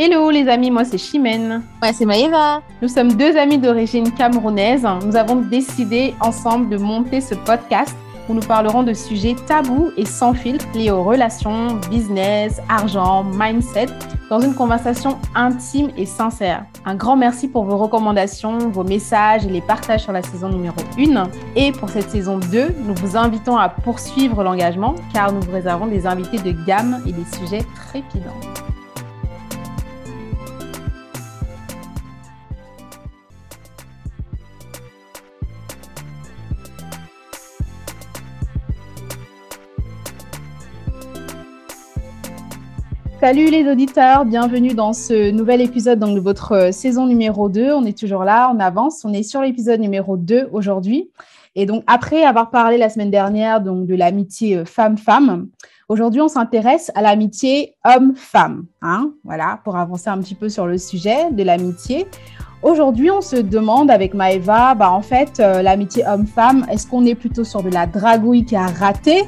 Hello les amis, moi c'est Chimène. Moi c'est Maëva. Nous sommes deux amis d'origine camerounaise. Nous avons décidé ensemble de monter ce podcast où nous parlerons de sujets tabous et sans filtre liés aux relations, business, argent, mindset, dans une conversation intime et sincère. Un grand merci pour vos recommandations, vos messages et les partages sur la saison numéro 1. Et pour cette saison 2, nous vous invitons à poursuivre l'engagement car nous vous réservons des invités de gamme et des sujets trépidants. Salut les auditeurs, bienvenue dans ce nouvel épisode de votre euh, saison numéro 2. On est toujours là, on avance, on est sur l'épisode numéro 2 aujourd'hui. Et donc après avoir parlé la semaine dernière donc, de l'amitié euh, femme-femme, aujourd'hui on s'intéresse à l'amitié homme-femme. Hein, voilà, pour avancer un petit peu sur le sujet de l'amitié. Aujourd'hui, on se demande avec Maëva, bah, en fait, euh, l'amitié homme-femme, est-ce qu'on est plutôt sur de la dragouille qui a raté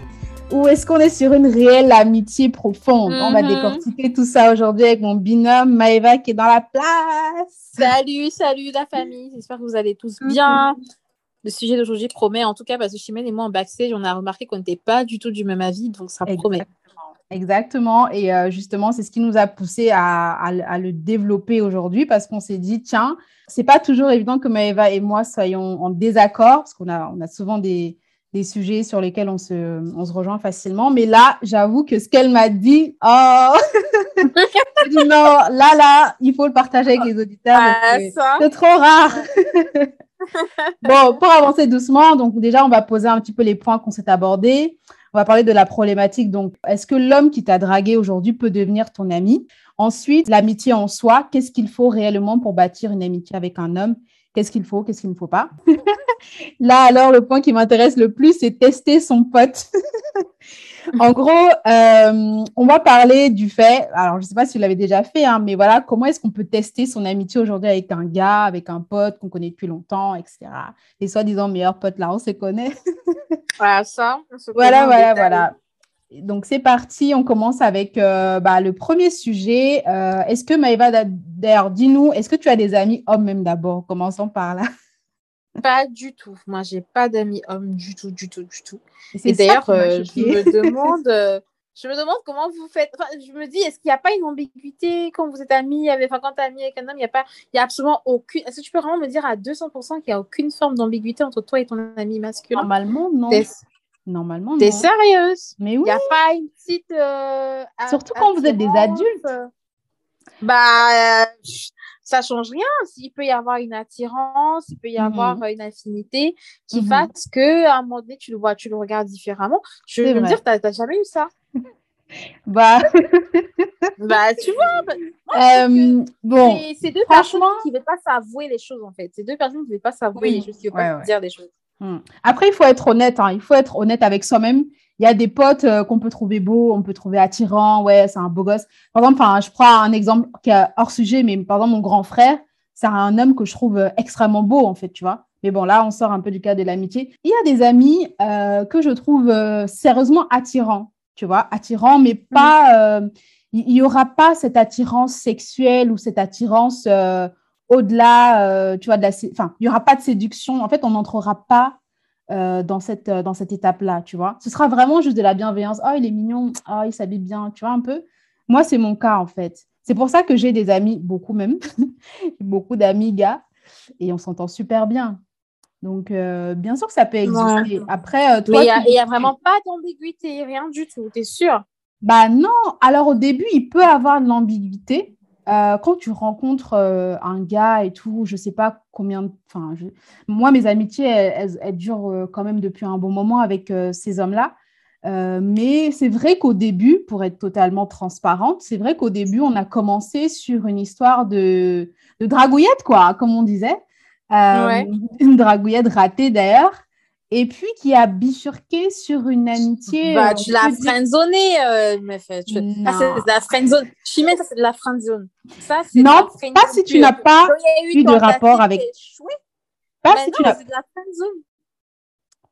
ou est-ce qu'on est sur une réelle amitié profonde? On va mhm. décortiquer tout ça aujourd'hui avec mon binôme Maëva qui est dans la place. Salut, salut la famille. J'espère que vous allez tous bien. Le sujet d'aujourd'hui promet, en tout cas, parce que Chimène et moi en backstage, on a remarqué qu'on n'était pas du tout du même avis, donc ça promet. Exactement. Et euh, justement, c'est ce qui nous a poussé à, le développer aujourd'hui parce qu'on s'est dit, tiens, c'est pas toujours évident que Maëva et moi soyons en désaccord parce qu'on a, on a souvent des, des sujets sur lesquels on se, on se rejoint facilement. Mais là, j'avoue que ce qu'elle m'a dit, oh, non, là, là, il faut le partager avec les auditeurs. Ah, c'est trop rare. bon, pour avancer doucement, donc déjà, on va poser un petit peu les points qu'on s'est abordés. On va parler de la problématique. Donc, est-ce que l'homme qui t'a dragué aujourd'hui peut devenir ton ami? Ensuite, l'amitié en soi. Qu'est-ce qu'il faut réellement pour bâtir une amitié avec un homme? Qu'est-ce qu'il faut Qu'est-ce qu'il ne faut pas? Là, alors, le point qui m'intéresse le plus, c'est tester son pote. en gros, euh, on va parler du fait, alors je ne sais pas si vous l'avez déjà fait, hein, mais voilà, comment est-ce qu'on peut tester son amitié aujourd'hui avec un gars, avec un pote qu'on connaît depuis longtemps, etc. Les soi-disant meilleurs potes, là, on se connaît. voilà, ça. voilà, voilà, voilà. Donc, c'est parti. On commence avec euh, bah, le premier sujet. Euh, est-ce que Maëva, d'ailleurs, dis-nous, est-ce que tu as des amis hommes même d'abord? Commençons par là. Pas du tout. Moi, j'ai pas d'amis hommes du tout, du tout, du tout. Et, d'ailleurs, euh, je me demande, je me demande comment vous faites. Enfin, je me dis, est-ce qu'il n'y a pas une ambiguïté quand vous êtes amis? Avec, enfin, quand tu es ami avec un homme, il n'y a pas, il y a absolument aucune. Est-ce que tu peux vraiment me dire à 200% qu'il n'y a aucune forme d'ambiguïté entre toi et ton ami masculin? Normalement, non. Normalement, T'es sérieuse? Mais oui. Il n'y a pas une petite. Euh, Surtout quand vous êtes des adultes. Bah, euh, ça change rien. Il peut y avoir une attirance, il peut y avoir mhm. une affinité qui mhm. fasse que à un moment donné, tu le vois, tu le regardes différemment. Je veux me dire, tu n'as jamais eu ça? bah. bah, tu vois. Bah, euh, bon. C'est deux personnes qui ne veulent pas s'avouer les choses, en fait. C'est deux personnes qui ne veulent pas s'avouer les choses, qui ne veulent pas dire des choses. Hmm. Après, il faut être honnête. Hein. Il faut être honnête avec soi-même. Il y a des potes euh, qu'on peut trouver beaux, on peut trouver attirants. Ouais, c'est un beau gosse. Par exemple, je prends un exemple qui est hors sujet, mais par exemple, mon grand frère, c'est un homme que je trouve euh, extrêmement beau, en fait, tu vois. Mais bon, là, on sort un peu du cas de l'amitié. Il y a des amis euh, que je trouve sérieusement attirants, tu vois, attirants, mais hmm. pas. il n'y aura pas cette attirance sexuelle ou cette attirance au-delà, euh, tu vois, de la, enfin, il n'y aura pas de séduction. En fait, on n'entrera pas euh, dans cette, euh, dans cette étape-là, tu vois. Ce sera vraiment juste de la bienveillance. Oh, il est mignon. Oh, il s'habille bien, tu vois, un peu. Moi, c'est mon cas, en fait. C'est pour ça que j'ai des amis, beaucoup même, beaucoup d'amis gars, et on s'entend super bien. Donc, bien sûr que ça peut exister. Après, toi. il n'y a, vraiment pas d'ambiguïté, rien du tout, tu es sûr? Bah non. Alors, au début, il peut avoir de l'ambiguïté. Euh, quand tu rencontres euh, un gars et tout, je sais pas combien. Enfin, moi, mes amitiés, elles, durent euh, quand même depuis un bon moment avec ces hommes-là. mais c'est vrai qu'au début, pour être totalement transparente, c'est vrai qu'au début, on a commencé sur une histoire de, de dragouillette, quoi, comme on disait. Une dragouillette ratée d'ailleurs et puis qui a bifurqué sur une amitié. Bah, tu l'as friendzonée, euh, meuf. Tu... Ça, c'est de la friendzone. Chimène, ça, c'est de la friendzone. Ça, c'est non, pas si tu n'as pas eu de rapport avec. Pas si tu n'as.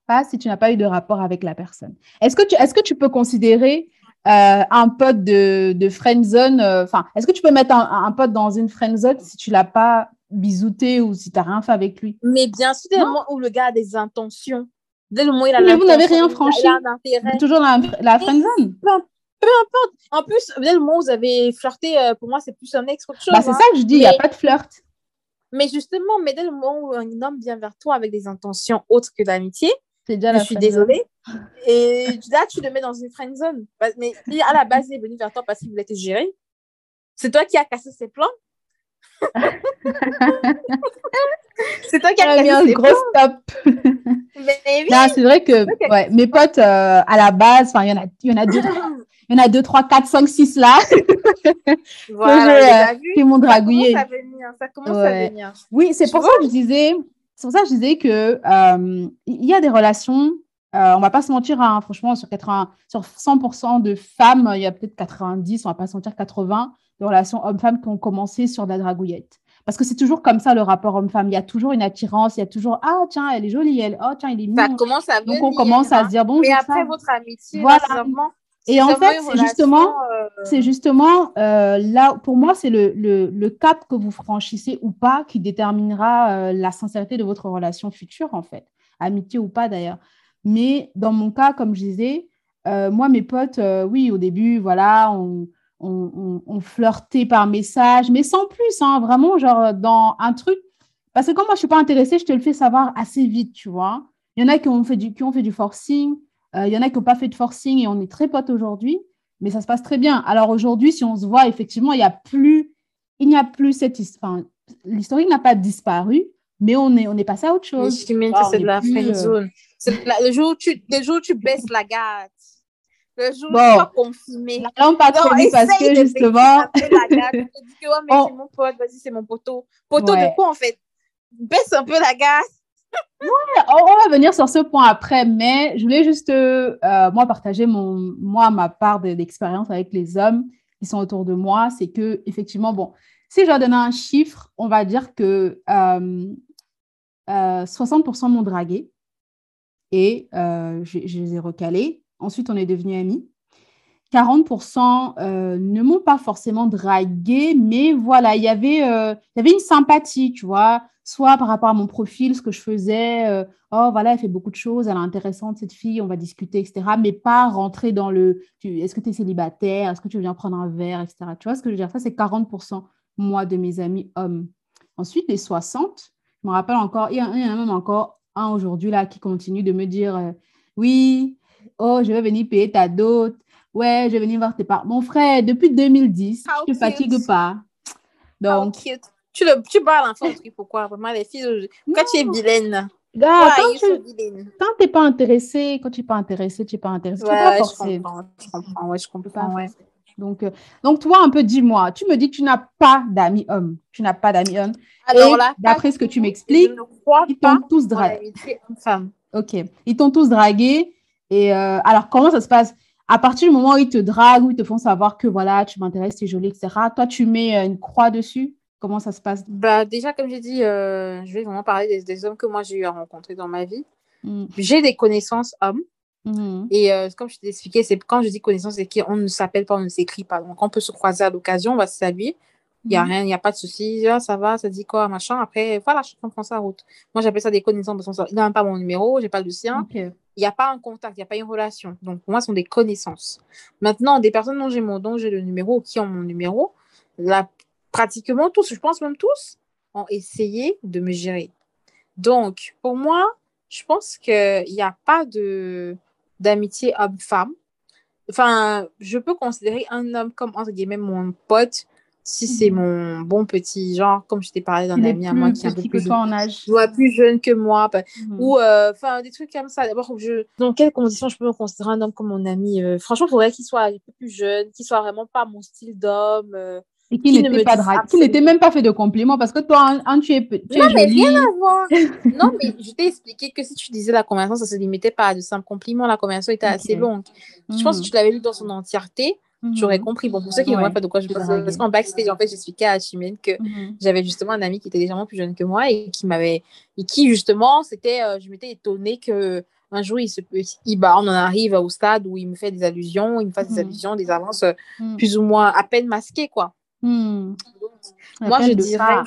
Pas si tu n'as pas eu de rapport avec la personne. Est-ce que tu, est-ce que tu peux considérer un pote de, de friend zone, enfin, est-ce que tu peux mettre un, pote dans une friend zone si tu l'as pas bisouté ou si tu n'as rien fait avec lui Mais bien sûr, dès le moment où le gars a des intentions, dès le moment où il a Mais vous n'avez rien franchi. toujours la, la friend zone. Peu, importe. En plus, dès le moment où vous avez flirté, pour moi, c'est plus un ex qu'autre chose. Bah, c'est ça que je dis, il n'y a pas de flirt. Mais justement, mais dès le moment où un homme vient vers toi avec des intentions autres que l'amitié, je suis désolée. Et là, tu le mets dans une friend zone. Mais à la base, il est venu vers toi parce qu'il voulait te gérer. C'est toi qui as cassé ses plans. c'est toi qui as cassé ses un gros stop. C'est vrai que ouais, mes potes, euh, à la base, il y, en a, y en a deux, il y en a deux, trois, quatre, cinq, six là. voilà, qui m'ont dragouillé. Ça commence à venir. Ça commence à venir. Oui, c'est pour ça que je disais, pour ça que je disais que euh, il y a des relations. Euh, on va pas se mentir, hein, franchement, sur, 80, sur 100% de femmes, il y a peut-être 90, on va pas se mentir, 80 de relations hommes-femmes qui ont commencé sur de la dragouillette. Parce que c'est toujours comme ça le rapport homme-femme. Il y a toujours une attirance, il y a toujours Ah, tiens, elle est jolie, elle. Oh, tiens, il est mignon. Ça commence à Donc on commence à se dire Bon, Mais après votre amitié, voilà. Et en fait, c'est justement, euh, c'est justement euh, là, pour moi, c'est le, le, le, cap que vous franchissez ou pas qui déterminera euh, la sincérité de votre relation future, en fait, amitié ou pas d'ailleurs. Mais dans mon cas, comme je disais, moi, mes potes, oui, au début, voilà, on, on, on, flirtait par message, mais sans plus, hein, vraiment, genre dans un truc. Parce que quand moi, je ne suis pas intéressée, je te le fais savoir assez vite, tu vois. Il y en a qui ont fait du, qui ont fait du forcing. Il euh, y en a qui n'ont pas fait de forcing et on est très potes aujourd'hui, mais ça se passe très bien. Alors aujourd'hui, si on se voit, effectivement, il n'y a plus, il n'y a plus cette histoire. L'historique n'a pas disparu, mais on est, on est passé à autre chose. c'est de la friend zone. Le, jour où tu, le jour où tu baisses la gâte, le jour tu vas confirmer. Non, pas trop parce que justement. Tu dis que ouais, mais c'est mon pote, vas-y, c'est mon poteau. Poteau de quoi en fait? Baisse un peu la gâte on va venir sur ce point après, mais je voulais juste, euh, moi, partager mon, moi, ma part d'expérience avec les hommes qui sont autour de moi. C'est que, effectivement, bon, si je dois donner un chiffre, on va dire que 60% euh, euh, m'ont dragué et je, je, les ai recalés. Ensuite, on est devenus amis. 40% ne m'ont pas forcément dragué, mais voilà, il y avait, il y avait une sympathie, tu vois soit par rapport à mon profil, ce que je faisais, euh, oh voilà, elle fait beaucoup de choses, elle est intéressante cette fille, on va discuter, etc. Mais pas rentrer dans le, est-ce que tu es célibataire, est-ce que tu viens prendre un verre, etc. Tu vois ce que je veux dire? Ça, c'est 40% moi de mes amis hommes. Ensuite, les 60, je me rappelle encore, il y, en a même encore un aujourd'hui là qui continue de me dire, euh, oui, oh, je vais venir payer ta dot, ouais, je vais venir voir tes parents. Mon frère, depuis 2010, je ne te fatigue pas. Donc, tu, le, tu parles l'enfant truc pourquoi Vraiment, les filles, quand tu es vilaine? Gars, quand tu n'es pas intéressé, quand tu n'es pas intéressé, tu n'es pas intéressé. Ouais, pas forcer. Je comprends, je comprends, ouais, je comprends, ouais. Donc, euh, donc, toi, un peu, dis-moi, tu me dis que tu n'as pas d'amis hommes. Tu n'as pas d'amis hommes. Alors là, d'après ce que tu m'expliques, ils t'ont tous dragué. Ok. Ils t'ont tous dragué. Et euh, alors, comment ça se passe? À partir du moment où ils te draguent, où ils te font savoir que voilà, tu m'intéresses, tu es jolie, etc., toi, tu mets euh, une croix dessus? Comment ça se passe? Bah, Déjà, comme j'ai dit, euh, je vais vraiment parler des, hommes que moi j'ai eu à rencontrer dans ma vie. Mm. J'ai des connaissances hommes. Mm. Et euh, comme je t'ai expliqué, c'est quand je dis connaissances, c'est qu'on ne s'appelle pas, on ne s'écrit pas. Donc, on peut se croiser à l'occasion, on va se saluer. Il n'y a mm. rien, il n'y a pas de souci. Ah, ça va, ça dit quoi, machin. Après, voilà, je prends sa route. Moi, j'appelle ça des connaissances. Il n'a pas mon numéro, j'ai pas le sien. Il n'y a pas un contact, il n'y a pas une relation. Donc, pour moi, ce sont des connaissances. Maintenant, des personnes dont j'ai mon dont j'ai le numéro qui ont mon numéro, la pratiquement tous, je pense même tous, ont essayé de me gérer. Donc, pour moi, je pense qu'il n'y a pas de d'amitié homme-femme. Enfin, je peux considérer un homme comme, entre guillemets, mon pote, si c'est mhm. mon bon petit genre, comme je t'ai parlé d'un ami à moi qui est un peu plus, toi en âge. plus jeune que moi, bah, mhm. ou euh, enfin des trucs comme ça. D'abord, je... dans quelles conditions je peux me considérer un homme comme mon ami euh, Franchement, il faudrait qu'il soit un peu plus jeune, qu'il soit vraiment pas mon style d'homme. Euh, et qui, n'était pas n'était même pas fait de compliments parce que toi, un, tu es, tu non, mais rien à voir. non, mais je t'ai expliqué que si tu disais la conversation, ça se limitait pas à de simples compliments. La conversation était assez longue. Je pense que tu l'avais lu dans son entièreté. Tu aurais compris. Bon, pour ceux qui ne voient pas de quoi je parle, parce qu'en backstage, en fait, j'expliquais à Chimène que mhm. j'avais justement un ami qui était légèrement plus jeune que moi et qui m'avait, et qui justement, c'était, euh, je m'étais étonnée que un jour, il se il, bah, on en arrive au stade où il me fait des allusions, il me fait des mm. allusions, des avances euh, plus ou moins à peine masquées, quoi. Moi, je dirais,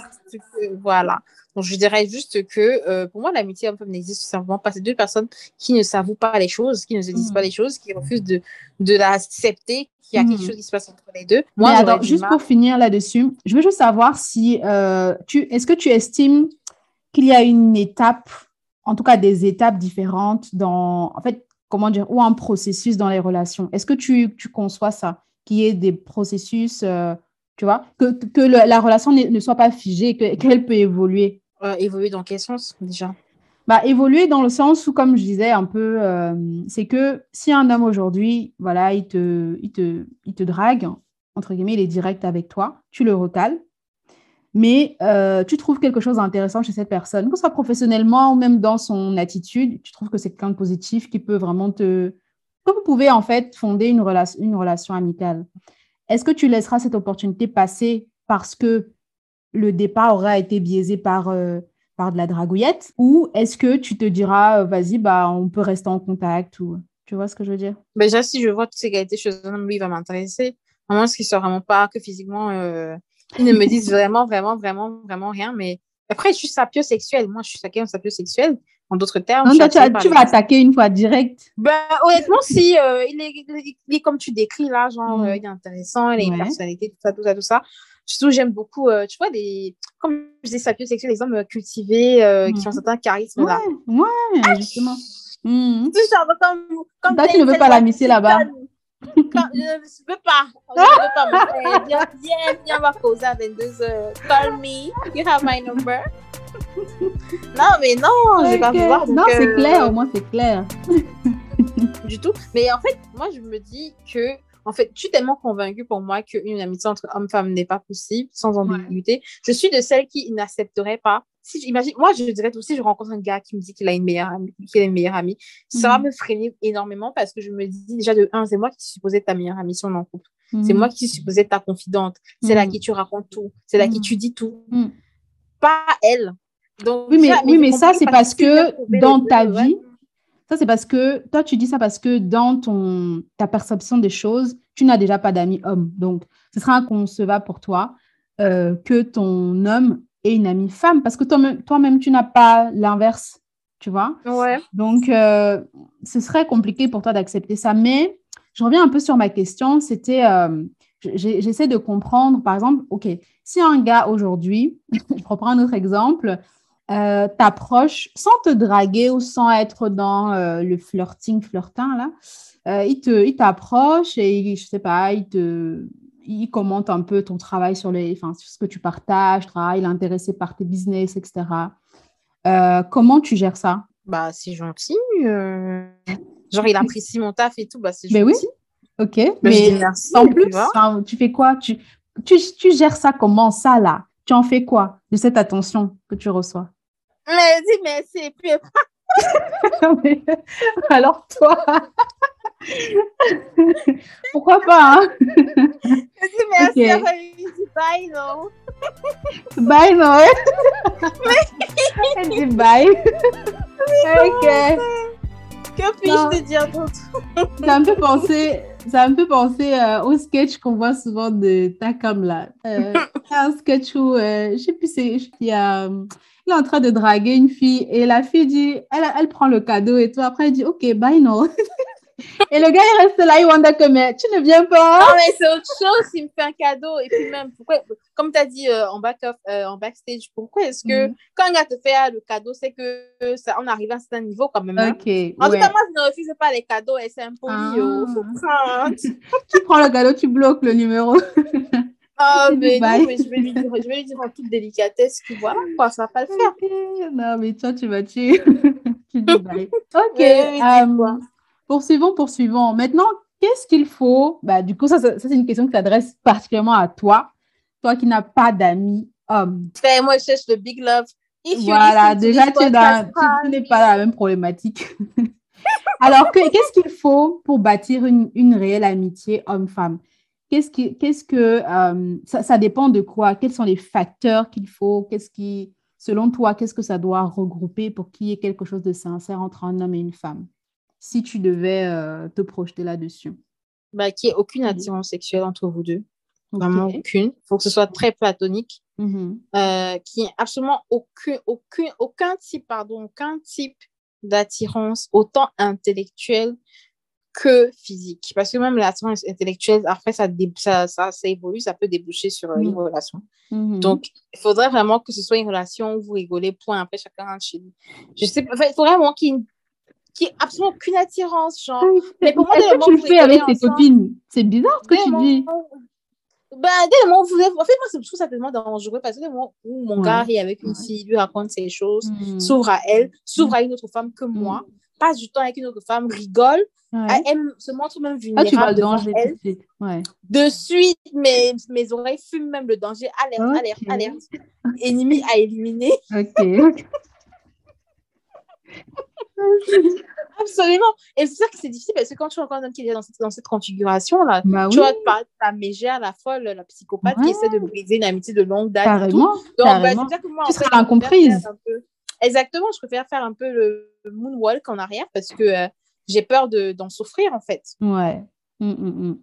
voilà. Donc, je dirais juste que euh, pour moi, l'amitié homme-femme n'existe simplement pas. C'est deux personnes qui ne s'avouent pas les choses, qui ne se disent pas les choses, qui refusent de, de l'accepter, qu'il y a quelque chose qui se passe entre les deux. Moi, alors, juste pour finir là-dessus, je veux juste savoir si euh, tu, est-ce que tu estimes qu'il y a une étape en tout cas des étapes différentes dans, en fait, comment dire, ou un processus dans les relations? Est-ce que tu, tu, conçois ça, qu'il y ait des processus, euh, tu vois, que, que la relation ne, soit pas figée, qu'elle peut évoluer? Euh, Évoluer dans quel sens déjà? Bah, évoluer dans le sens où, comme je disais un peu, euh, c'est que si un homme aujourd'hui, voilà, il te, il, te, il te drague, entre guillemets, il est direct avec toi, tu le recales, mais euh, tu trouves quelque chose d'intéressant chez cette personne, que ce soit professionnellement ou même dans son attitude, tu trouves que c'est quelqu'un de positif qui peut vraiment te... que vous pouvez en fait fonder une, relation, une relation amicale. Est-ce que tu laisseras cette opportunité passer parce que le départ aura été biaisé par, euh, par de la dragouillette ou est-ce que tu te diras, euh, vas-y, bah, on peut rester en contact ou... Tu vois ce que je veux dire? Ben, Déjà, si je vois toutes ces qualités chez un homme, lui, il va m'intéresser. Vraiment, ce qui ne soit vraiment pas que physiquement ils ne me disent vraiment, vraiment, vraiment, vraiment rien. Mais après, je suis sapiosexuelle. Moi, je suis quelqu'un sapiosexuel. En d'autres termes. tu, vas attaquer une fois direct. Ben, honnêtement, si euh, il, est, comme tu décris là, genre, mm. euh, il est intéressant, il a une personnalité, tout ça, tout ça, tout ça. Surtout, j'aime beaucoup, euh, tu vois, des, comme je dis sapiosexuels, les hommes cultivés, qui ont mm. certains charismes là. Ouais, ah, justement. Mm. Tu, comme, comme Toi, tu ne veux pas l'amisser là-bas je ne peux pas. Je ne peux pas. Viens, viens, viens, on va causer à 22h. Call me. You have my number. Non, mais non, je vais pas pouvoir. Non, c'est clair, au moins c'est clair. du tout. Mais en fait, moi, je me dis que en fait, je suis tellement convaincue pour moi qu'une amitié entre homme-femme n'est pas possible sans ambiguïté. Je suis de celles qui n'accepteraient pas. Si imagine, moi, je dirais aussi, je rencontre un gars qui me dit qu'il a une meilleure amie, qu'il a une meilleure amie, ça va mhm. me freiner énormément parce que je me dis déjà de un, c'est moi qui suis supposée être ta meilleure amie si on en couple. C'est mhm. moi qui suis supposée être ta confidente. C'est là mhm. qui tu racontes tout. C'est là qui tu dis tout. Pas elle. Donc, oui, mais, oui, mais ça, c'est parce que dans ta vie, ça, c'est parce que toi, tu dis ça parce que dans ton, ta perception des choses, tu n'as déjà pas d'amis homme. Donc, ce sera inconcevable pour toi euh, que ton homme ait une amie femme parce que toi-même, tu n'as pas l'inverse, tu vois? Ouais. Donc, euh, ce serait compliqué pour toi d'accepter ça. Mais je reviens un peu sur ma question. C'était, euh, j'essaie de comprendre, par exemple, OK, si un gars aujourd'hui, je reprends un autre exemple, euh, t'approche sans te draguer ou sans être dans euh, le flirting, flirtin, là. Euh, il, te, il t'approche et, je sais pas, il te... Il commente un peu ton travail sur, les, enfin, ce que tu partages, il est intéressé par tes business, etc. comment tu gères ça? Bah, c'est gentil. Genre, il apprécie mon taf et tout, bah, c'est gentil. Mais oui, ok. mais en plus, tu fais quoi? Tu, tu, tu gères ça comment, ça, là? Tu en fais quoi de cette attention que tu reçois? Mais dis, mais c'est plus. alors toi, pourquoi pas hein? dis merci, okay. dis bye non? Bye non. Elle dit bye. ok. Que puis-je te dire d'autre? Ça me fait penser, ça me fait penser euh, au sketch qu'on voit souvent de Takam là. Euh, un sketch où, euh, je sais plus, c'est, il y a, il est en train de draguer une fille et la fille dit, elle, elle prend le cadeau et tout. Après, elle dit, OK, bye non. Et le gars, il reste là, il wonder que, mais tu ne viens pas. Non, mais c'est autre chose s'il me fait un cadeau. Et puis même, pourquoi, comme tu as dit euh, en, back off, euh, en backstage, pourquoi est-ce que mm. quand un gars te fait euh, le cadeau, c'est que ça, on arrive à un certain niveau quand même. Hein? Ok. En tout cas, moi, je ne refuse pas les cadeaux et c'est impoli. Ah. Prendre. tu prends le cadeau, tu bloques le numéro. Ah, mais non, mais je vais, lui dire, je vais lui dire en toute délicatesse que voilà, quoi, ça va pas le faire. Non, mais toi, tu vas tuer. tu dis bye. Ok. Poursuivons, poursuivons. Maintenant, qu'est-ce qu'il faut? Bah, Du coup, ça, ça, c'est une question qui s'adresse particulièrement à toi, toi qui n'as pas d'amis hommes. Ben, moi, je cherche le big love. voilà, déjà, tu, n'es pas la même problématique. Alors, qu'est-ce qu'il faut pour bâtir une, une réelle amitié homme-femme? Qu'est-ce qui, qu'est-ce que euh, ça, ça, dépend de quoi? Quels sont les facteurs qu'il faut? Qu'est-ce qui selon toi, qu'est-ce que ça doit regrouper pour qu'il y ait quelque chose de sincère entre un homme et une femme? Si tu devais euh, te projeter là-dessus. Bah, qu'il n'y ait aucune attirance sexuelle entre vous deux. Vraiment aucune. Il faut que ce soit très platonique. Mm-hmm. Euh, qu'il n'y ait absolument aucun type, pardon, aucun type d'attirance, autant intellectuelle que physique. Parce que même l'attirance intellectuelle, après, ça, ça, ça, ça, évolue, ça peut déboucher sur une mm. relation. Mm-hmm. Donc, il faudrait vraiment que ce soit une relation où vous rigolez, point, après, chacun rentre chez lui. Je sais pas, il faudrait vraiment qu'il qui ait absolument aucune attirance, genre. Mais pour moi, est-ce que tu le fais avec tes copines? C'est bizarre ce que tu dis. Ben, dès le moment où vous... En fait, moi, je trouve ça tellement dangereux parce que dès le moment où mon gars est avec une fille, lui raconte ses choses, mm. s'ouvre à elle, s'ouvre à une autre femme que moi, passe du temps avec une autre femme, rigole, elle se montre même vulnérable. Ah, tu vois elle. de suite. Ouais. De suite, mes, mes oreilles fument même le danger. Alerte, alerte, alerte. Ennemi à éliminer. Ok. Absolument. Et c'est ça que c'est difficile parce que quand tu es encore un homme qui est dans cette, dans cette configuration-là, bah tu te parler de ta mégère, la folle, la psychopathe qui essaie de briser une amitié de longue date. Carrément. Donc, bah, carrément. Bah, que moi, tu seras incomprise. Exactement, je préfère faire un peu le moonwalk en arrière parce que euh, j'ai peur d'en souffrir, en fait. Ouais. Mm, mm, mm.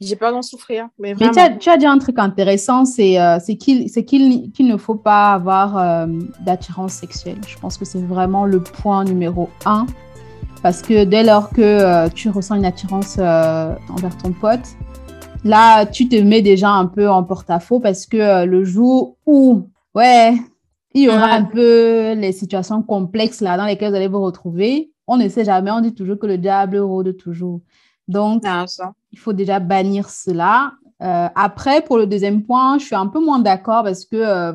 J'ai peur d'en souffrir. Mais, tu, as, tu, as, dit un truc intéressant, c'est euh, qu'il qu'il ne faut pas avoir euh, d'attirance sexuelle. Je pense que c'est vraiment le point numéro un. Parce que dès lors que tu ressens une attirance envers ton pote, là, tu te mets déjà un peu en porte-à-faux parce que le jour où, ouais, il y aura un peu les situations complexes là dans lesquelles vous allez vous retrouver. On ne sait jamais, on dit toujours que le diable rôde toujours. Donc, ah, il faut déjà bannir cela. Euh, après, pour le deuxième point, je suis un peu moins d'accord parce que euh,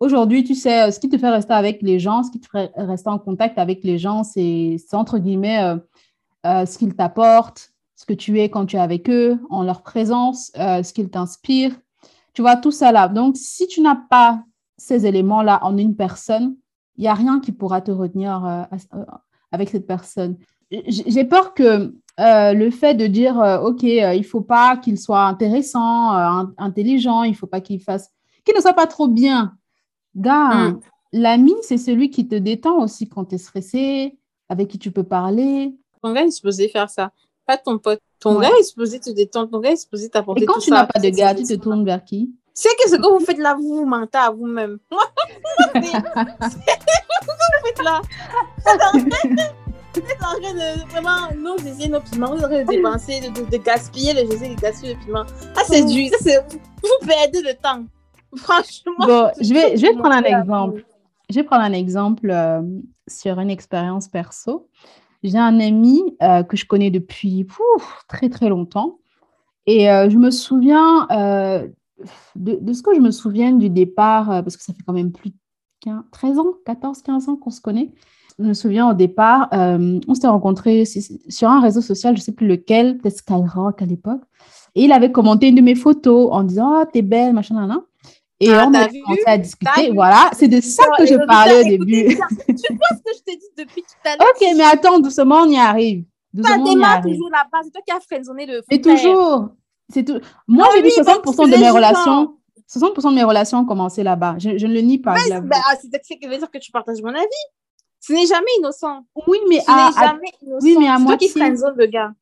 aujourd'hui, tu sais, ce qui te fait rester avec les gens, ce qui te fait rester en contact avec les gens, c'est entre guillemets euh, ce qu'ils t'apportent, ce que tu es quand tu es avec eux, en leur présence, ce qu'ils t'inspirent. Tu vois, tout ça là. Donc, si tu n'as pas ces éléments-là en une personne, il n'y a rien qui pourra te retenir euh, euh, avec cette personne. J'ai peur que euh, le fait de dire, OK, il ne faut pas qu'il soit intéressant, intelligent, il ne faut pas qu'il fasse, qu'il ne soit pas trop bien. Gars, mm. l'ami, c'est celui qui te détend aussi quand tu es stressé, avec qui tu peux parler. Ton gars est supposé faire ça, pas ton pote. Ton gars est supposé te détendre, ton gars est supposé t'apporter Et quand tu n'as pas de gars, tu te tournes vers qui? C'est que ce que vous faites là, vous vous mentez à vous-même. ce que vous faites là. Vous êtes en train de vraiment nous essayer nos piments, vous êtes en train de dépenser, de, de, gaspiller le de gaspiller le piment. Ah, c'est du. vous perdez le temps. Franchement. Bon, je vais, je vais prendre un exemple. Je vais prendre un exemple euh, sur une expérience perso. J'ai un ami euh, que je connais depuis très très longtemps. Et euh, je me souviens de, ce que je me souviens du départ, euh, parce que ça fait quand même plus de 13 ans, 14, 15 ans qu'on se connaît. Je me souviens au départ, euh, on s'était rencontrés sur un réseau social, je ne sais plus lequel, peut-être Skyrock à l'époque. Et il avait commenté une de mes photos en disant Oh, t'es belle, machin, nan, Et ah, on a commencé à discuter. Voilà, c'est de ça que je parlais au début. Tu vois ce que je t'ai dit depuis tout à l'heure? Ok, mais attends, doucement, on y arrive. Doucement, on y arrive. toujours là-bas. C'est toi qui as freiné le. Mais toujours. C'est tout. Moi, j'ai dit 60% de mes relations. 60% de mes relations ont commencé là-bas. Je, ne le nie pas. Bah, c'est ce qui veut dire que tu partages mon avis. Ce n'est jamais innocent. Oui, mais Ce à, jamais innocent. Oui, mais à moitié. toi qui zone de gars.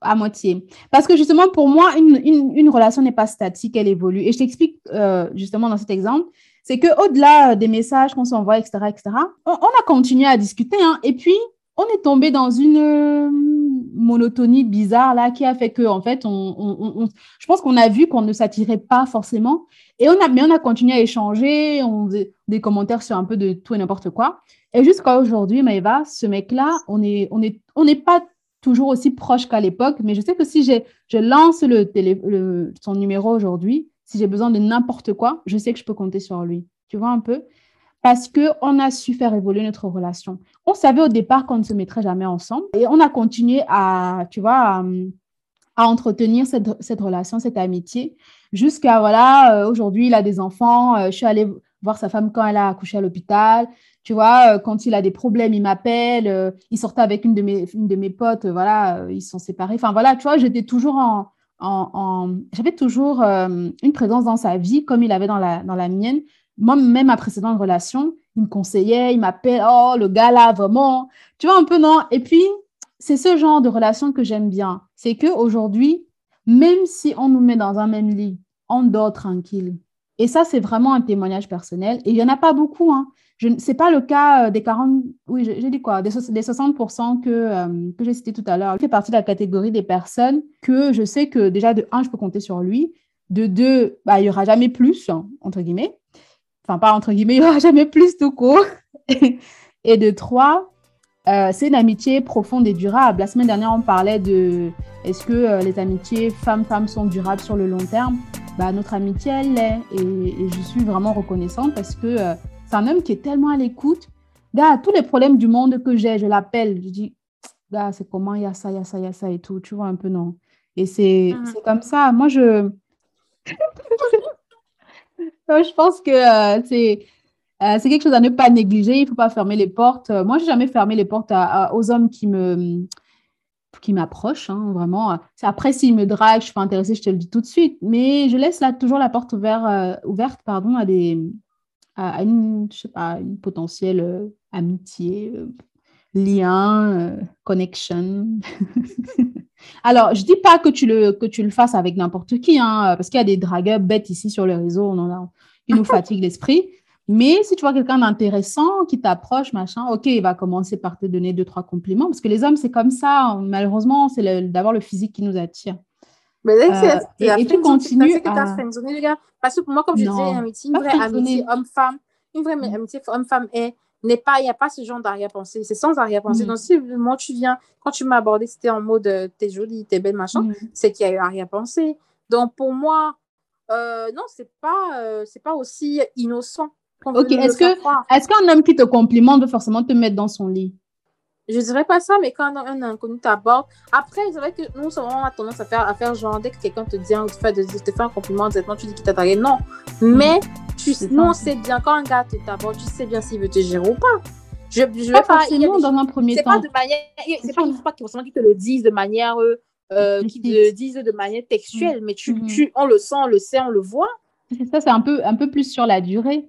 À moitié. Parce que justement, pour moi, une, une, une relation n'est pas statique, elle évolue. Et je t'explique euh, justement dans cet exemple, c'est qu'au-delà des messages qu'on s'envoie, etc., etc., on, a continué à discuter. Hein, et puis, on est tombé dans une euh, monotonie bizarre là qui a fait que en fait on, je pense qu'on a vu qu'on ne s'attirait pas forcément. Et on a mais on a continué à échanger on des commentaires sur un peu de tout et n'importe quoi. Et jusqu'à aujourd'hui Maëva ce mec là on est on est on n'est pas toujours aussi proche qu'à l'époque mais je sais que si je lance le, télé, son numéro aujourd'hui si j'ai besoin de n'importe quoi je sais que je peux compter sur lui. Tu vois un peu? Parce qu'on a su faire évoluer notre relation. On savait au départ qu'on ne se mettrait jamais ensemble et on a continué à, tu vois, à, entretenir cette, relation, cette amitié, jusqu'à, voilà, euh, aujourd'hui, il a des enfants. Euh, je suis allée voir sa femme quand elle a accouché à l'hôpital. Tu vois, euh, quand il a des problèmes, il m'appelle. il sortait avec une de mes, une de mes potes, voilà, ils sont séparés. Enfin, voilà, tu vois, j'étais toujours en, en, j'avais toujours une présence dans sa vie comme il avait dans la, dans la mienne moi, même ma précédente relation, il me conseillait, il m'appelle, oh, le gars là, vraiment. Tu vois, un peu, non? Et puis, c'est ce genre de relation que j'aime bien. C'est qu'aujourd'hui, même si on nous met dans un même lit, on dort tranquille. Et ça, c'est vraiment un témoignage personnel. Et il n'y en a pas beaucoup. Hein. Ce n'est pas le cas euh, des 40, oui, j'ai dit quoi, des, 60% que, euh, que j'ai cité tout à l'heure. Il fait partie de la catégorie des personnes que je sais que déjà, de un, je peux compter sur lui. De deux, bah, il n'y aura jamais plus, hein, entre guillemets. Enfin, pas entre guillemets, il n'y aura jamais plus tout court. et de trois, euh, c'est une amitié profonde et durable. La semaine dernière, on parlait de est-ce que les amitiés femmes-femmes sont durables sur le long terme? Bah, Notre amitié, elle l'est. Et, je suis vraiment reconnaissante parce que c'est un homme qui est tellement à l'écoute. Gars, tous les problèmes du monde que j'ai, je l'appelle. Je dis, gars, c'est comment? Il y a ça, il y a ça, il y a ça et tout. Tu vois un peu, non? Et c'est mhm. comme ça. Moi, je. je pense que euh, c'est. Euh, c'est quelque chose à ne pas négliger. Il ne faut pas fermer les portes. Moi, je n'ai jamais fermé les portes aux hommes qui me qui m'approchent, hein, vraiment. Après, s'ils me draguent, je suis pas intéressée, je te le dis tout de suite. Mais je laisse là toujours la porte ouverte, euh, pardon, à des, à, une, je sais pas, une potentielle euh, amitié, euh, lien, euh, connection. Alors, je dis pas que tu le, que tu le fasses avec n'importe qui, hein, parce qu'il y a des dragueurs bêtes ici sur le réseau, on en a, qui nous fatiguent l'esprit. Mais si tu vois quelqu'un d'intéressant qui t'approche, machin, ok, il va commencer par te donner deux, trois compliments, parce que les hommes, c'est comme ça. Malheureusement, c'est d'abord le physique qui nous attire. Mais là, euh, et, tu continues à... Parce que pour moi, comme je disais, amitié, une vraie amitié homme-femme, une vraie amitié homme-femme est n'est pas, il n'y a pas ce genre d'arrière-pensée. C'est sans arrière-pensée. Mm. Donc, si moi, tu viens, quand tu m'as abordé, c'était en mode euh, t'es jolie, t'es belle, machin, mm. c'est qu'il y a eu arrière-pensée. Donc, pour moi, euh, non, c'est pas, euh, c'est pas aussi innocent. Ok, est-ce que est-ce qu'un homme qui te complimente veut forcément te mettre dans son lit? Je dirais pas ça, mais quand un inconnu t'aborde, après, c'est vrai que nous, on a tendance à faire, à faire genre, dès que quelqu'un te dit, te fait, te fait un compliment, directement, tu dis qu'il t'a tagué. Non. Mais, tu, nous, on sait bien, quand un gars t'aborde, tu sais bien s'il veut te gérer ou pas. Je, je vais pas. Dans un premier temps. Pas de manière, c'est pas, pas forcément qu'ils te le disent de manière, euh, euh qu'ils te le disent de manière textuelle, mais tu, mm-hmm. tu, on le sent, on le sait, on le voit. C'est ça, c'est un peu, un peu plus sur la durée.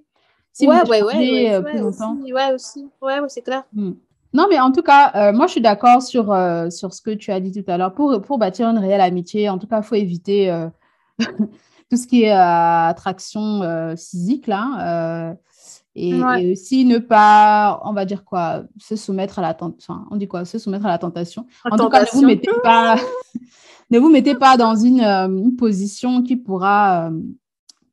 Si ouais, ouais, ouais, ouais, euh, plus aussi, longtemps. ouais, aussi. Ouais, c'est clair. Mm. Non, mais en tout cas, euh, moi, je suis d'accord sur, euh, sur ce que tu as dit tout à l'heure. Pour, pour bâtir une réelle amitié, en tout cas, il faut éviter euh, tout ce qui est attraction physique, là. Et, aussi ne pas, on va dire quoi, se soumettre à la tentation. on dit quoi Se soumettre à la tentation. en tout cas, ne vous mettez pas, ne vous mettez pas dans une, une position qui pourra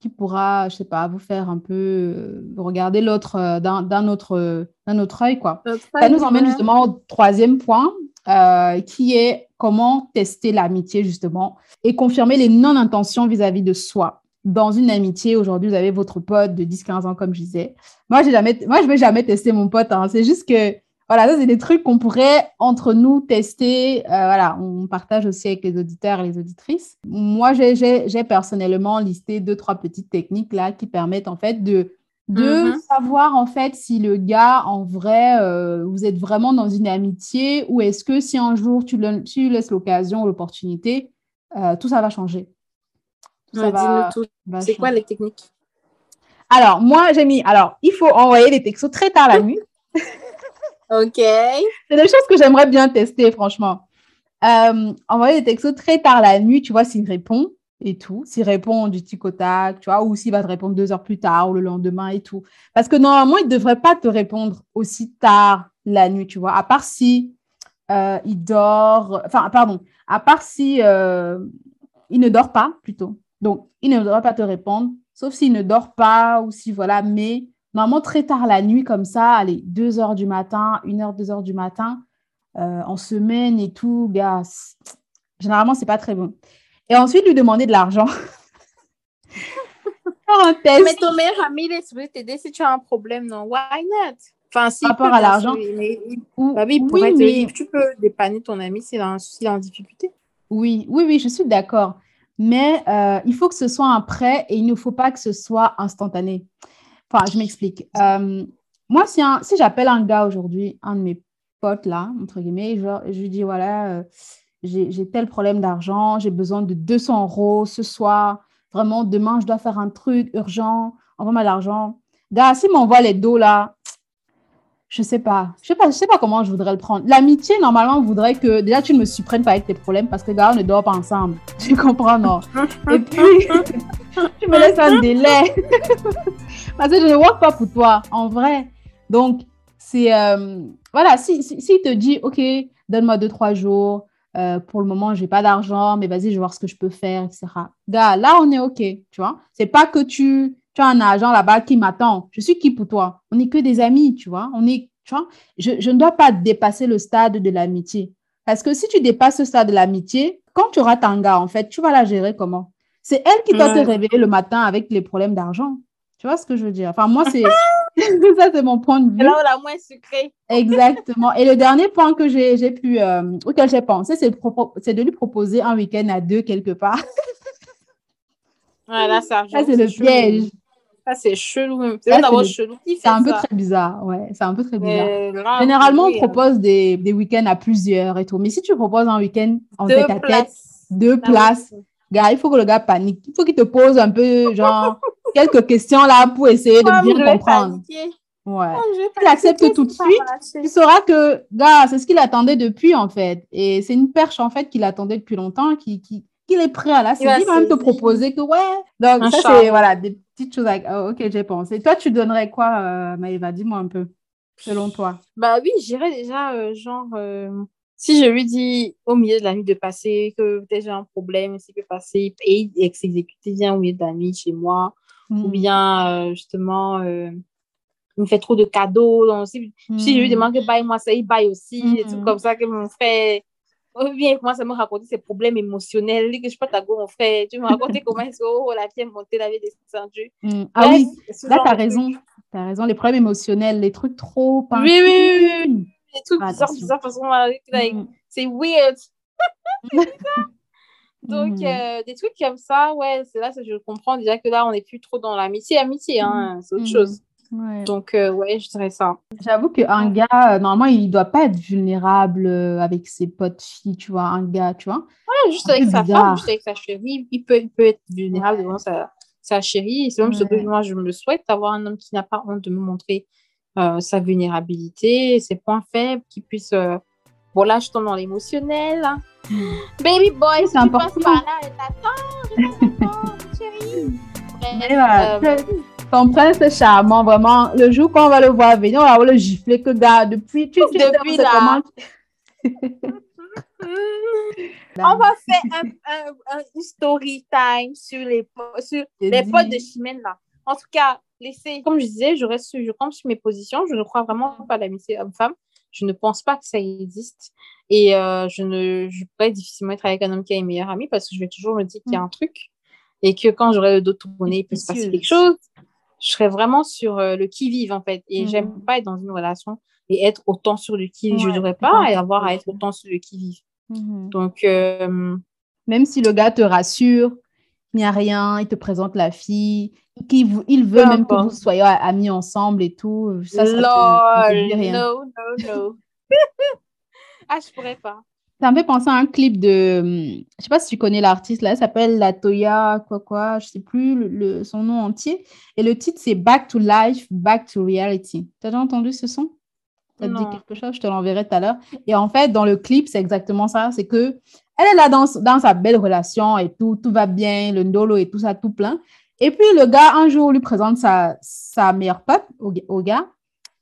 pourra, je sais pas, vous faire un peu euh, regarder l'autre euh, d'un autre, d'un autre œil, quoi. Ça nous emmène justement au troisième point, euh, qui est comment tester l'amitié, justement, et confirmer les non-intentions vis-à-vis de soi. Dans une amitié, aujourd'hui, vous avez votre pote de 10-15 ans, comme je disais. Moi, j'ai jamais, moi, je vais jamais tester mon pote. Hein. C'est juste que voilà, ça, c'est des trucs qu'on pourrait entre nous tester. Euh, voilà, on partage aussi avec les auditeurs et les auditrices. Moi, j'ai personnellement listé deux, trois petites techniques là qui permettent en fait de, de mhm. savoir en fait si le gars, en vrai, euh, vous êtes vraiment dans une amitié ou est-ce que si un jour tu, le, tu laisses l'occasion l'opportunité, euh, tout ça va changer. Va, C'est quoi les techniques? Alors, moi, j'ai mis, alors, il faut envoyer des textos très tard la nuit. OK. C'est des choses que j'aimerais bien tester, franchement. Euh, envoyer des textos très tard la nuit, tu vois, s'il répond et tout. S'il répond du tic au tac, tu vois, ou s'il va te répondre deux heures plus tard ou le lendemain et tout. Parce que normalement, il ne devrait pas te répondre aussi tard la nuit, tu vois, à part si euh, il dort, enfin, pardon, à part si euh, il ne dort pas, plutôt. Donc, il ne devrait pas te répondre, sauf s'il ne dort pas ou si, voilà, mais Normalement, très tard la nuit, comme ça, allez, 2 heures du matin, 1 heure, 2 heures du matin, euh, en semaine et tout, gars, généralement, c'est pas très bon. Et ensuite, lui demander de l'argent. un test. Mais ton meilleur ami, il est t'aider si tu as un problème, non? Why not? Enfin, si Par rapport à l'argent. Bah oui, oui, mais... tu peux dépanner ton ami s'il a, est en difficulté. Oui, oui, oui, je suis d'accord. Mais euh, il faut que ce soit un prêt et il ne faut pas que ce soit instantané. Enfin, je m'explique. Euh, moi, si, si j'appelle un gars aujourd'hui, un de mes potes là, entre guillemets, je, lui dis voilà, euh, j'ai tel problème d'argent, j'ai besoin de 200 euros ce soir, vraiment, demain, je dois faire un truc urgent, envoie-moi l'argent. Gars, s'il m'envoie les dos là, je sais pas. Je sais pas, je sais pas comment je voudrais le prendre. L'amitié, normalement, voudrait que déjà tu ne me supprennes pas avec tes problèmes parce que gars, on ne dort pas ensemble. Tu comprends, non? Et puis, tu me laisses un délai. parce que je ne work pas pour toi, en vrai. Donc, c'est. Euh, voilà, si, si, te dit, OK, donne-moi deux, trois jours. Euh, pour le moment, je n'ai pas d'argent, mais vas-y, je vais voir ce que je peux faire, etc. Gars, là, on est OK, tu vois? C'est pas que tu tu as un agent là-bas qui m'attend. Je suis qui pour toi? On n'est que des amis, tu vois. On est, tu vois, je, je, ne dois pas dépasser le stade de l'amitié. Parce que si tu dépasses ce stade de l'amitié, quand tu auras ton gars, en fait, tu vas la gérer comment? C'est elle qui doit te réveiller le matin avec les problèmes d'argent. Tu vois ce que je veux dire? Enfin, moi, c'est ça, c'est mon point de vue. là où la moins sucré. Exactement. Et le dernier point que j'ai pu, euh, auquel j'ai pensé, c'est de lui proposer un week-end à deux quelque part. Voilà, ça, ça c'est le piège. Ça, c'est chelou. C'est chelou. C'est un peu très bizarre. Ouais, c'est un peu très bizarre. Généralement, on propose des, des week-ends à plusieurs et tout. Mais si tu proposes un week-end en tête à tête, deux ah places, gars, il faut que le gars panique. Il faut qu'il te pose un peu, genre, quelques questions là pour essayer de bien comprendre. Ouais. il accepte tout de suite, tu sauras que, gars, c'est ce qu'il attendait depuis, en fait. Et c'est une perche, en fait, qu'il attendait depuis longtemps, qui, qui, qu'il est prêt à la saisir, il va même te proposer que, ouais. Donc, ça, c'est, voilà, des petites choses avec, oh, ok, j'ai pensé. Toi, tu donnerais quoi, euh, Maëva? Dis-moi un peu, selon toi. Bah oui, j'irais déjà, euh, genre, euh, si je lui dis au milieu de la nuit de passer, que peut-être j'ai un problème, s'il peut passer et, et s'exécuter, vient au milieu de la nuit chez moi, ou hmm. bien, justement, il me fait trop de cadeaux. Donc, si, si je lui hmm. demande que baille moi ça, il baille aussi, des trucs hmm. comme ça que mon frère ou bien commence à me raconter ses problèmes émotionnels. que je sais pas ta go, mon frère. Tu me raconter comment est-ce que oh, la vie est montée, la vie est descendue. Mm. Ah oui, là, tu as raison. Tu as raison. Les problèmes émotionnels, les trucs trop. Oui, oui, oui, oui. Les trucs ah, bizarres, bizarres, façon, mm. c'est weird. Donc, mm. euh, des trucs comme ça, ouais, c'est là que je comprends déjà que là, on n'est plus trop dans l'amitié. Amitié, hein, c'est autre chose. Donc, euh, ouais, je dirais ça. J'avoue qu'un gars, euh, normalement, il ne doit pas être vulnérable euh, avec ses potes filles, tu vois, un gars, tu vois. Ouais, juste avec sa femme, juste avec sa chérie, il peut, il peut être vulnérable devant sa, sa chérie. C'est même ce que moi, je me souhaite, avoir un homme qui n'a pas honte de me montrer sa vulnérabilité, ses points faibles, qui puisse. Bon, là, je tombe dans l'émotionnel. Hein. Hmm. Baby boy, c'est important. Par là, elle t'attend, chérie. Ton prince est charmant, vraiment. Le jour qu'on va le voir venir, on va le gifler que gars, depuis, tu, depuis là. on va faire un, un, une story time sur les, sur les potes de Chimène là. En tout cas, laissez, comme je disais, je reste, je compte sur mes positions. Je ne crois vraiment pas à l'amitié homme-femme. Je ne pense pas que ça existe. Et euh, je ne je pourrais difficilement être avec un homme qui a une meilleure amie parce que je vais toujours me dire qu'il y a un truc et que quand j'aurai le dos tourné, il peut se passer quelque chose je serais vraiment sur euh, le qui-vive, en fait. Et j'aime mhm. pas être dans une relation et être autant sur le qui-vive. je ne devrais pas avoir à être autant sur le qui-vive. Mhm. Donc. Euh, Même si le gars te rassure, il n'y a rien, il te présente la fille, il, il veut même que vous soyez amis ensemble et tout. Ça, ça rien. No, no, no. ah, je pourrais pas. Ça me fait penser à un clip de, hum, je sais pas si tu connais l'artiste là, elle s'appelle Latoya quoi quoi, je sais plus le, son nom entier. Et le titre c'est Back to Life, Back to Reality. Tu as déjà entendu ce son? Ça te dit quelque chose? Je te l'enverrai tout à l'heure. Et en fait, dans le clip, c'est exactement ça. C'est que elle est là dans, dans sa belle relation et tout, tout va bien, le ndolo et tout ça, tout plein. Et puis le gars, un jour, lui présente sa, sa meilleure pote au, gars.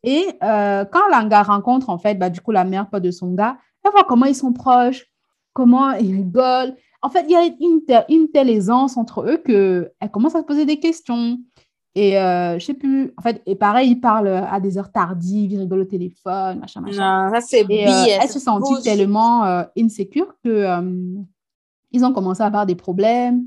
Et euh, quand l'anga rencontre, en fait, bah, du coup, la meilleure pote de son gars, voit comment ils sont proches, comment ils rigolent. En fait, il y a une, une telle aisance entre eux qu'elle commence à se poser des questions. Et euh, je sais plus, en fait, et pareil, ils parlent à des heures tardives, ils rigolent au téléphone, machin, machin. Non, ça c'est et, euh, Elle se sentit tellement euh, insécure que euh, ils ont commencé à avoir des problèmes,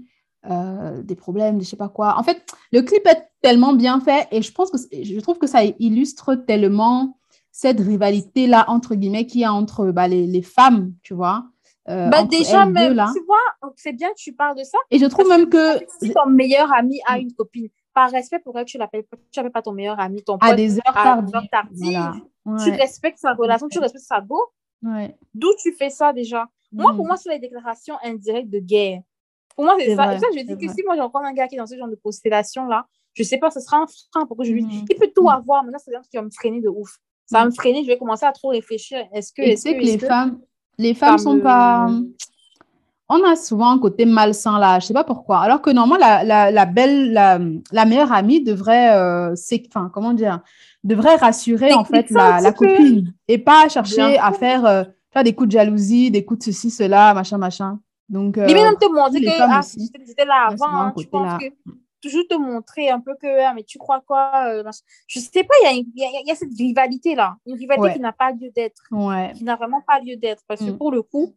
des problèmes, de je sais pas quoi. En fait, le clip est tellement bien fait et je pense que je trouve que ça illustre tellement cette rivalité-là, entre guillemets, qu'il y a entre bah, les, les, femmes, tu vois. Euh, bah déjà, même, tu vois, c'est bien que tu parles de ça. Et je trouve même que... Si ton meilleur ami a une copine, par respect pour elle, tu l'appelles tu pas ton meilleur ami, ton pote. À des heures tardives. Tu respectes sa relation, tu respectes sa go. Ouais. D'où tu fais ça déjà? Moi, pour mm. moi, c'est la déclaration indirecte de guerre. Pour moi, c'est ça. Et ça, je dis que si moi, j'entends un gars qui est dans ce genre de constellation-là, je sais pas, ce sera un frein pour que je lui dise. Mhm. Il peut tout avoir, mais là, c'est qui va me freiner de ouf. Ça va me freiner, je vais commencer à trop réfléchir. Est-ce que. est-ce que, les femmes, les femmes sont pas. On a souvent un côté malsain là, je sais pas pourquoi. Alors que normalement, la, la, belle, la, la, meilleure amie devrait, euh, enfin, comment dire, devrait rassurer en fait la, copine et pas chercher à faire, euh, faire des coups de jalousie, des coups de ceci, cela, machin, machin. Donc, euh, même te montrer que ah, j'étais là avant, hein, je pense que toujours te montrer un peu que, ah, mais tu crois quoi euh, Je sais pas, il y, y, y, a cette rivalité-là, une rivalité qui n'a pas lieu d'être, ouais. qui n'a vraiment pas lieu d'être. Parce que mm. pour le coup,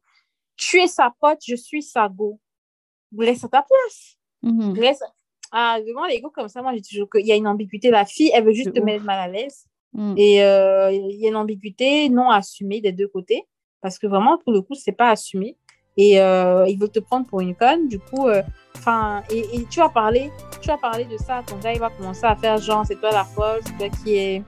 tu es sa pote, je suis sa go. Laisse à ta place. Laisse... Ah, devant les go comme ça, moi, j'ai toujours qu'il y a une ambiguïté. La fille, elle veut juste te mettre mal à l'aise. Mm. Et euh, il y a une ambiguïté non assumée des deux côtés. Parce que vraiment, pour le coup, c'est pas assumé et euh, il veut te prendre pour une conne. Du coup, euh, enfin, et, et, tu vas parler, tu vas parler de ça. Ton gars, il va commencer à faire genre, c'est toi la folle, c'est toi qui est.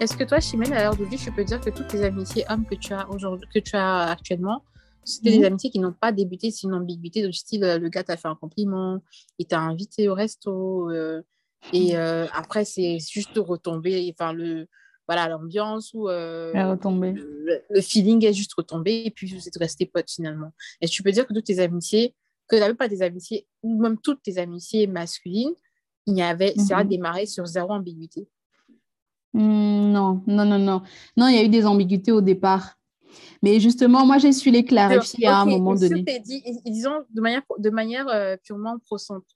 Est-ce que toi, Chimène, à l'heure d'aujourd'hui, je peux dire que toutes tes amitiés hommes que tu as aujourd'hui, que tu as actuellement, c'était des amitiés qui n'ont pas débuté sur une ambiguïté de style le gars t'a fait un compliment, il t'a invité au resto, euh, et après c'est juste retombé, enfin le voilà l'ambiance ou euh, le, feeling est juste retombé et puis vous êtes restés potes finalement. Et tu peux dire que toutes tes amitiés, que tu n'avais pas des amitiés ou même toutes tes amitiés masculines, il y avait, ça a mhm. démarré sur zéro ambiguïté? Hmm, non, non, non, non. Non, il y a eu des ambiguïtés au départ. Mais justement, moi, j'ai su les clarifier à un moment donné. Dit, disons, de manière, de manière euh, purement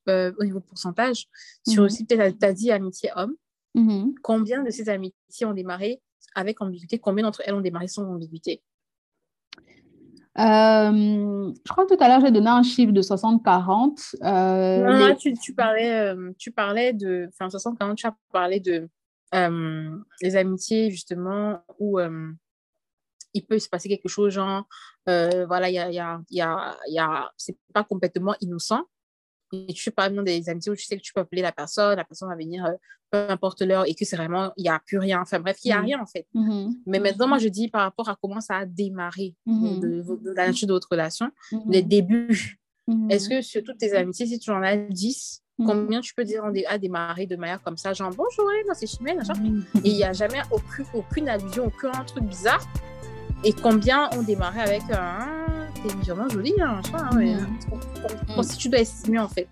euh, au niveau pourcentage, sur mhm. aussi, tu as dit amitié homme. Mhm. Combien de ces amitiés ont démarré avec ambiguïté? Combien d'entre elles ont démarré sans ambiguïté? Euh, je crois que tout à l'heure, j'ai donné un chiffre de 60-40. Euh, tu, parlais, euh, tu parlais de. Enfin, 60-40, tu as parlé de les amitiés, justement, où il peut se passer quelque chose, genre, voilà, il y a, y a, y a, y a c'est pas complètement innocent, et tu fais pas même des amitiés où tu sais que tu peux appeler la personne, la personne va venir, euh, peu importe l'heure, et que c'est vraiment, il n'y a plus rien. Enfin bref, il n'y a mm. rien en fait. Mm-hmm. Mais maintenant, moi, je dis par rapport à comment ça a démarré mm-hmm. de, la nature de votre relation, mm-hmm. les débuts. Est-ce que sur toutes tes amitiés, si tu en as 10, combien tu peux dire à démarrer de manière comme ça, genre bonjour, moi c'est Chimène, et il n'y a jamais aucune, aucune allusion, aucun truc bizarre. Et combien ont démarré avec un c'est vraiment joli, hein, hein ouais. Mm. si tu dois estimer en fait.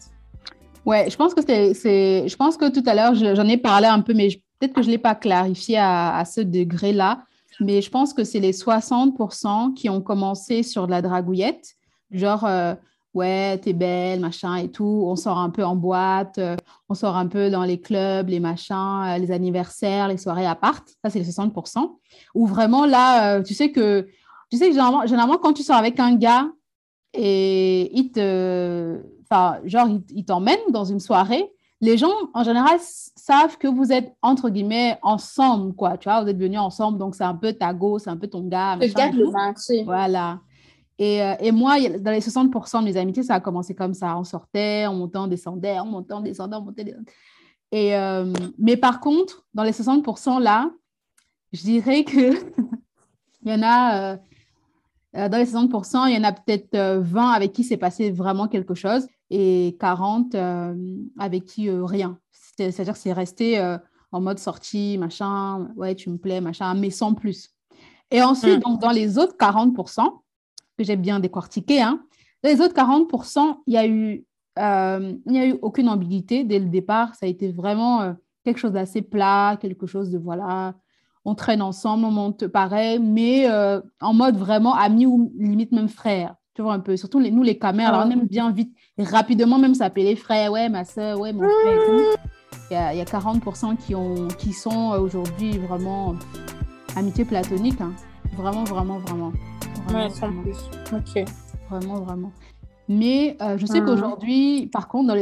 Ouais, je pense que c'est, je pense que tout à l'heure j'en ai parlé un peu, mais peut-être que je l'ai pas clarifié à, à ce degré-là. Mais je pense que c'est les 60% qui ont commencé sur de la dragouillette, genre euh, ouais, t'es belle, machin et tout. On sort un peu en boîte, euh, on sort un peu dans les clubs, les machins, euh, les anniversaires, les soirées à part. Ça, c'est les 60%. Ou vraiment là, tu sais que tu sais, généralement, généralement, quand tu sors avec un gars et il te. Enfin, genre, il, t'emmène dans une soirée, les gens, en général, savent que vous êtes, entre guillemets, ensemble, quoi. Tu vois, vous êtes venus ensemble, donc c'est un peu ta go, c'est un peu ton gars. Le gars le marché. Voilà. Et, euh, et, moi, dans les 60% de mes amitiés, ça a commencé comme ça. On sortait, on montait, on descendait, on montait, on descendait, on montait, Et, euh, mais par contre, dans les 60% là, je dirais que il y en a, euh, dans les 60%, il y en a peut-être 20 euh, avec qui s'est passé vraiment quelque chose et 40 euh, avec qui rien. C'est-à-dire que c'est resté en mode sortie, machin, ouais, tu me plais, machin, mais sans plus. Et ensuite, mm. donc, dans les autres 40%, que j'ai bien décortiqué, hein, dans les autres 40%, il n'y a, eu, il a eu aucune ambiguïté dès le départ. Ça a été vraiment quelque chose d'assez plat, quelque chose de voilà, on traîne ensemble, on monte pareil, mais euh, en mode vraiment ami ou limite même frère. Tu vois un peu, surtout les, nous les caméras, alors on aime bien vite, rapidement même s'appeler frère, ouais, ma soeur, ouais, mon frère Il y a, il y a 40% qui, ont, qui sont aujourd'hui vraiment amitié platonique. Hein. Vraiment, vraiment, vraiment. vraiment ouais, sans plus. Ok. Vraiment, vraiment. Mais euh, je sais mmh. qu'aujourd'hui, par contre,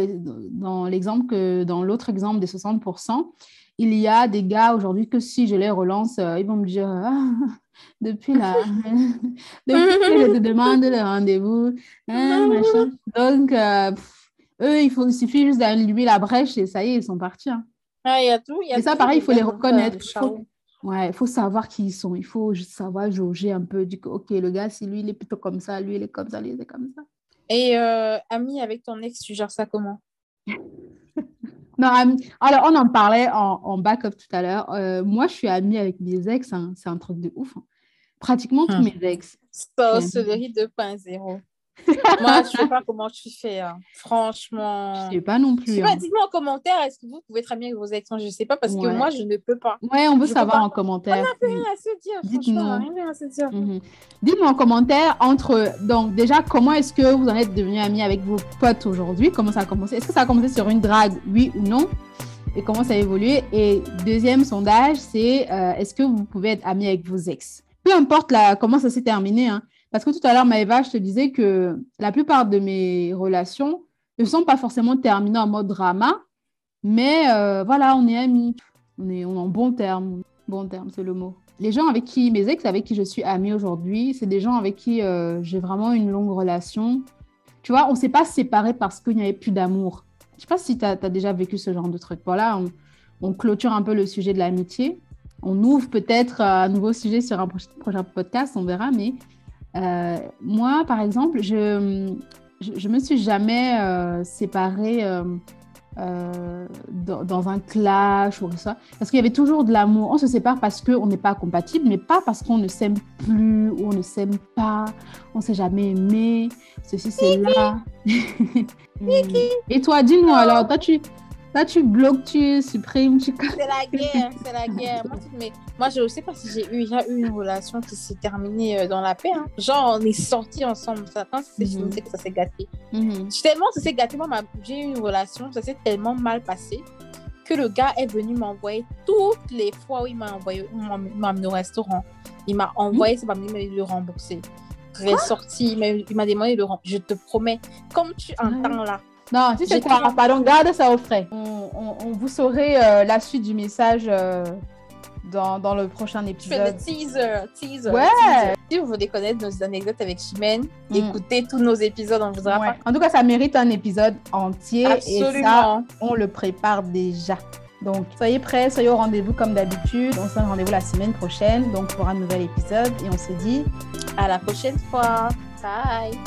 dans l'exemple que dans l'autre exemple des 60%, il y a des gars aujourd'hui que si je les relance, euh, ils vont me dire ah, depuis là, depuis que je te demande le rendez-vous, hein, Donc, euh, eux, il, faut, il suffit juste d'allumer la brèche et ça y est, ils sont partis. Hein. Ah, y a tout. et ça, pareil, il faut les reconnaître. Il faut, ouais, il faut savoir qui ils sont. Il faut juste savoir jauger un peu. Du coup, ok, le gars, si lui, il est plutôt comme ça, lui, il est comme ça, lui, il est comme ça. Et euh, ami avec ton ex, tu gères ça comment? Non, alors, on en parlait en, en backup tout à l'heure. Euh, moi, je suis amie avec mes ex. Hein. C'est un truc de ouf. Hein. Pratiquement tous hum. mes ex. Sorcellerie 2.0. Moi, je ne sais pas comment tu fais. Hein. Franchement. Je ne sais pas non plus. Hein. Dites-moi en commentaire, est-ce que vous pouvez être ami avec vos ex Je ne sais pas parce que moi, je ne peux pas. Ouais, on veut savoir en commentaire. On n'a plus rien à se dire. Dites-nous. Rien à se dire. Mhm. Dites-moi en commentaire entre. Donc, déjà, comment est-ce que vous en êtes devenu ami avec vos potes aujourd'hui? Comment ça a commencé? Est-ce que ça a commencé sur une drague, oui ou non? Et comment ça a évolué? Et deuxième sondage, c'est euh, est-ce que vous pouvez être ami avec vos ex? Peu importe la, comment ça s'est terminé, hein, parce que tout à l'heure, Maëva, je te disais que la plupart de mes relations ne sont pas forcément terminées en mode drama, mais euh, voilà, on est amis, on est, en bon terme. Bon terme, c'est le mot. Les gens avec qui, mes ex avec qui je suis amie aujourd'hui, c'est des gens avec qui euh, j'ai vraiment une longue relation. Tu vois, on ne s'est pas séparés parce qu'il n'y avait plus d'amour. Je ne sais pas si tu as, déjà vécu ce genre de truc. Voilà, on, on clôture un peu le sujet de l'amitié. On ouvre peut-être un nouveau sujet sur un prochain podcast, on verra, mais euh, moi, par exemple, je je, me suis jamais euh, séparée euh, dans, un clash ou ça, parce qu'il y avait toujours de l'amour. On se sépare parce qu'on n'est pas compatible, mais pas parce qu'on ne s'aime plus ou on ne s'aime pas, on s'est jamais aimé, ceci, c'est là. Et toi, dis-nous alors, toi, tu, Là, tu bloques, tu supprimes, tu... C'est la guerre, c'est la guerre. Moi, mais moi, je ne sais pas si j'ai eu, eu une relation qui s'est terminée euh, dans la paix. Hein. Genre, on est sortis ensemble. Ça, quand c'est mm -hmm. que ça s'est gâté. Mm Tellement ça s'est gâté. Moi, j'ai eu une relation, ça s'est tellement mal passé que le gars est venu m'envoyer toutes les fois où il m'a envoyé, il m'a amené au restaurant. Il m'a envoyé, ça m'a amené de le rembourser. Il est sorti, il m'a demandé de le rembourser. Je te promets, comme tu entends là, non, si c'est quoi Pardon, garde ça au frais. On, vous saurez euh, la suite du message euh, dans, dans, le prochain épisode. Je fais le teaser, teaser. Ouais. Si vous voulez connaître nos anecdotes avec Chimène, mm. écoutez tous nos épisodes, on vous ouais. En tout cas, ça mérite un épisode entier. Absolument. Et ça, on le prépare déjà. Donc, soyez prêts, soyez au rendez-vous comme d'habitude. On se donne rendez-vous la semaine prochaine, donc pour un nouvel épisode. Et on se dit à la prochaine fois. Bye.